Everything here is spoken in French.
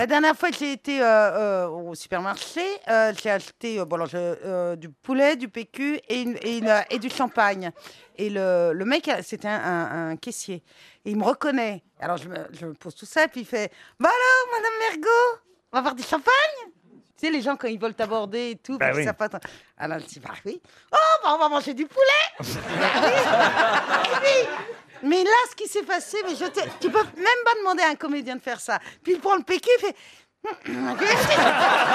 La dernière fois que j'ai été euh, euh, au supermarché, euh, j'ai acheté bon, alors, je- euh, du poulet, du PQ et, une- et, une, et du champagne. Et le, le mec, c'était un, un- un caissier. Et il me reconnaît. Alors je me, je me pose tout ça, puis il fait Bah alors, Madame Mergot, on va voir du champagne? Tu sais, les gens, quand ils veulent t'aborder et tout, Bah parce oui. ça passe- Alors je dis Bah oui. Oh, bah on va manger du poulet. Mais là, ce qui s'est passé, mais je te... tu peux même pas demander à un comédien de faire ça. Puis il prend le PQ, il fait.